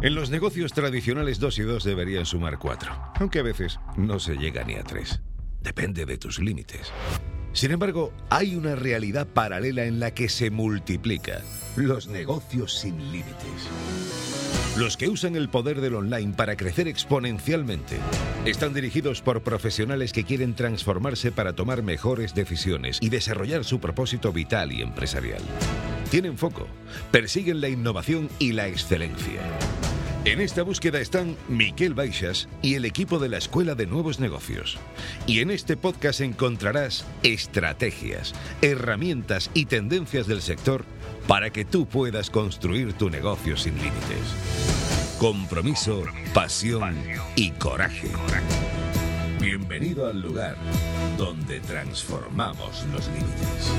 En los negocios tradicionales 2 y 2 deberían sumar 4, aunque a veces no se llega ni a 3. Depende de tus límites. Sin embargo, hay una realidad paralela en la que se multiplica. Los negocios sin límites. Los que usan el poder del online para crecer exponencialmente están dirigidos por profesionales que quieren transformarse para tomar mejores decisiones y desarrollar su propósito vital y empresarial. Tienen foco, persiguen la innovación y la excelencia. En esta búsqueda están Miquel Baixas y el equipo de la Escuela de Nuevos Negocios. Y en este podcast encontrarás estrategias, herramientas y tendencias del sector para que tú puedas construir tu negocio sin límites. Compromiso, pasión y coraje. Bienvenido al lugar donde transformamos los límites.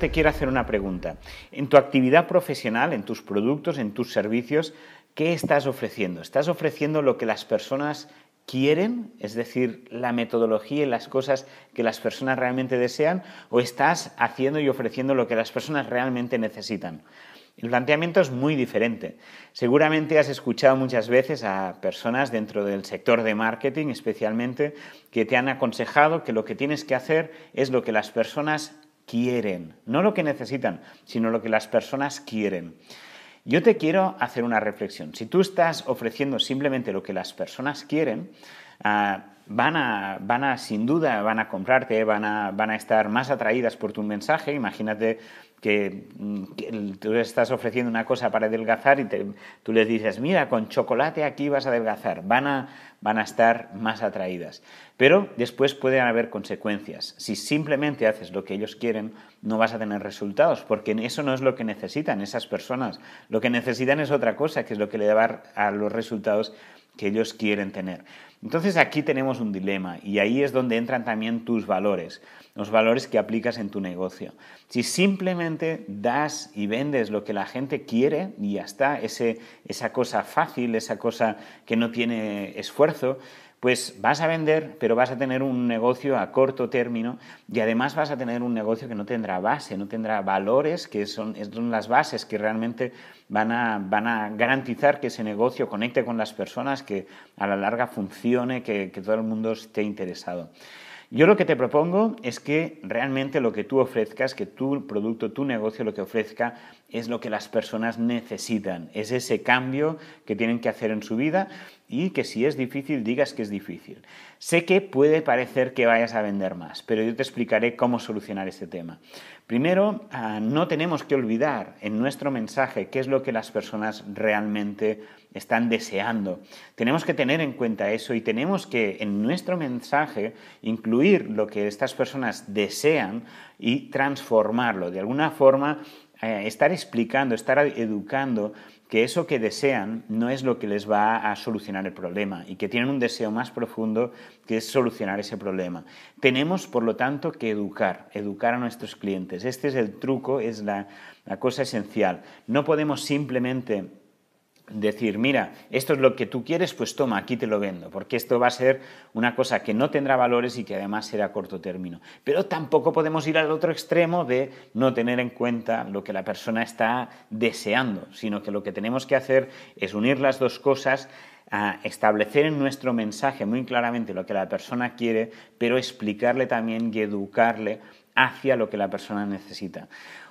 Te quiero hacer una pregunta. En tu actividad profesional, en tus productos, en tus servicios, ¿qué estás ofreciendo? ¿Estás ofreciendo lo que las personas quieren, es decir, la metodología y las cosas que las personas realmente desean, o estás haciendo y ofreciendo lo que las personas realmente necesitan? El planteamiento es muy diferente. Seguramente has escuchado muchas veces a personas dentro del sector de marketing especialmente que te han aconsejado que lo que tienes que hacer es lo que las personas quieren, no lo que necesitan, sino lo que las personas quieren. Yo te quiero hacer una reflexión. Si tú estás ofreciendo simplemente lo que las personas quieren, ah, van, a, van a, sin duda, van a comprarte, van a, van a estar más atraídas por tu mensaje. Imagínate que, mm, tú estás ofreciendo una cosa para adelgazar y te, tú les dices, mira, con chocolate aquí vas a adelgazar. Van a, van a estar más atraídas. Pero después pueden haber consecuencias. Si simplemente haces lo que ellos quieren, no vas a tener resultados, porque eso no es lo que necesitan esas personas. Lo que necesitan es otra cosa, que es lo que le da a los resultados que ellos quieren tener. Entonces aquí tenemos un dilema y ahí es donde entran también tus valores, los valores que aplicas en tu negocio. Si simplemente das y vendes lo que la gente quiere y ya está, ese, esa cosa fácil, esa cosa que no tiene esfuerzo, pues vas a vender, pero vas a tener un negocio a corto término y además vas a tener un negocio que no tendrá base, no tendrá valores, que son, las bases que realmente van a, van a, garantizar que ese negocio conecte con las personas, que a la larga funcione, que, que todo el mundo esté interesado. Yo lo que te propongo es que realmente lo que tú ofrezcas, que tu producto, tu negocio lo que ofrezca es lo que las personas necesitan, es ese cambio que tienen que hacer en su vida y que si es difícil digas que es difícil. Sé que puede parecer que vayas a vender más, pero yo te explicaré cómo solucionar este tema. Primero, ah, no tenemos que olvidar en nuestro mensaje qué es lo que las personas realmente están deseando. Tenemos que tener en cuenta eso y tenemos que en nuestro mensaje incluir lo que estas personas desean y transformarlo. De alguna forma, eh, estar explicando, estar educando que eso que desean no es lo que les va a solucionar el problema y que tienen un deseo más profundo que es solucionar ese problema. Tenemos, por lo tanto, que educar, educar a nuestros clientes. Este es el truco, es la, la cosa esencial. No podemos simplemente decir, mira, esto es lo que tú quieres, pues toma, aquí te lo vendo, porque esto va a ser una cosa que no tendrá valores y que además será a corto término. Pero tampoco podemos ir al otro extremo de no tener en cuenta lo que la persona está deseando, sino que lo que tenemos que hacer es unir las dos cosas, a establecer en nuestro mensaje muy claramente lo que la persona quiere, pero explicarle también y educarle hacia lo que la persona necesita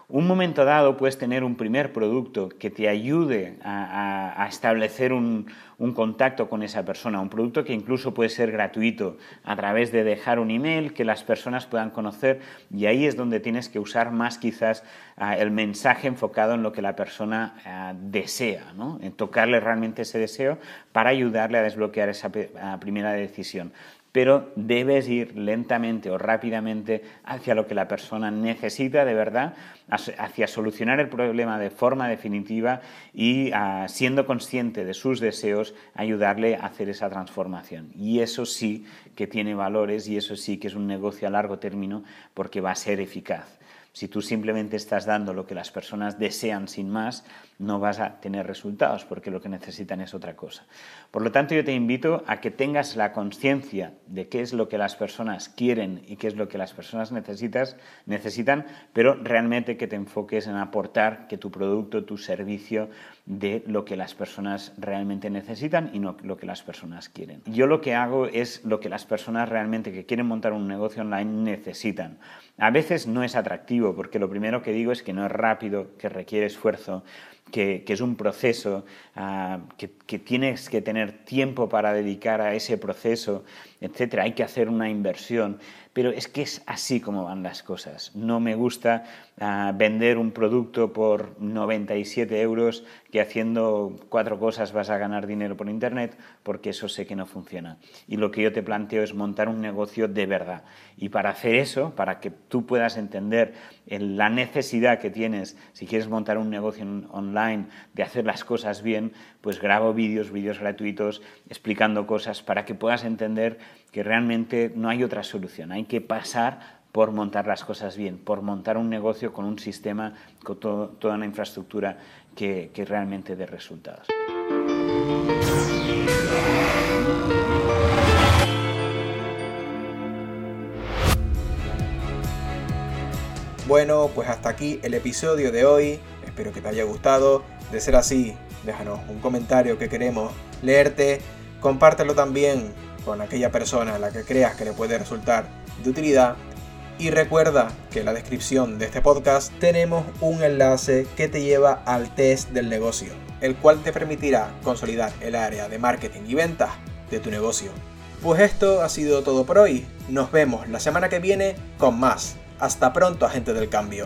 un momento dado puedes tener un primer producto que te ayude a, establecer un, contacto con esa persona, un producto que incluso puede ser gratuito a través de dejar un email que las personas puedan conocer y ahí es donde tienes que usar más quizás uh, el mensaje enfocado en lo que la persona uh, desea, en tocarle realmente ese deseo para ayudarle a desbloquear esa primera decisión. Pero debes ir lentamente o rápidamente hacia lo que la persona necesita de verdad, hacia solucionar el problema de forma definitiva y ah, siendo consciente de sus deseos, ayudarle a hacer esa transformación. Y eso sí que tiene valores y eso sí que es un negocio a largo término porque va a ser eficaz. Si tú simplemente estás dando lo que las personas desean sin más, no vas a tener resultados porque lo que necesitan es otra cosa. Por lo tanto, yo te invito a que tengas la conciencia de qué es lo que las personas quieren y qué es lo que las personas necesitas, necesitan, pero realmente que te enfoques en aportar que tu producto, tu servicio, de lo que las personas realmente necesitan y no lo que las personas quieren. Yo lo que hago es lo que las personas realmente que quieren montar un negocio online necesitan. A veces no es atractivo porque lo primero que digo es que no es rápido, que requiere esfuerzo, que, es un proceso, que, que, tienes que tener tiempo para dedicar a ese proceso, etc. Hay que hacer una inversión pero es que es así como van las cosas. No me gusta ah, vender un producto por 97 euros que haciendo cuatro cosas vas a ganar dinero por Internet, porque eso sé que no funciona. Y lo que yo te planteo es montar un negocio de verdad. Y para hacer eso, para que tú puedas entender la necesidad que tienes, si quieres montar un negocio online, de hacer las cosas bien, pues grabo vídeos, vídeos gratuitos, explicando cosas para que puedas entender que realmente no hay otra solución. Hay que pasar por montar las cosas bien, por montar un negocio con un sistema, con toda una infraestructura que, que realmente dé resultados. Bueno, pues hasta aquí el episodio de hoy. Espero que te haya gustado. De ser así, déjanos un comentario que queremos leerte. Compártelo también con aquella persona a la que creas que le puede resultar de utilidad. Y recuerda que en la descripción de este podcast tenemos un enlace que te lleva al test del negocio, el cual te permitirá consolidar el área de marketing y ventas de tu negocio. Pues esto ha sido todo por hoy. Nos vemos la semana que viene con más. Hasta pronto, agente del cambio.